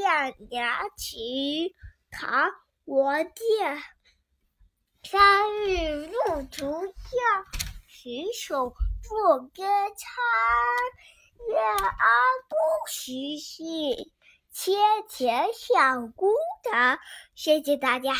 《凉牙曲》唐·王建，三日露竹下，洗手作羹汤。愿安不徐睡，千浅小孤塘。谢谢大家。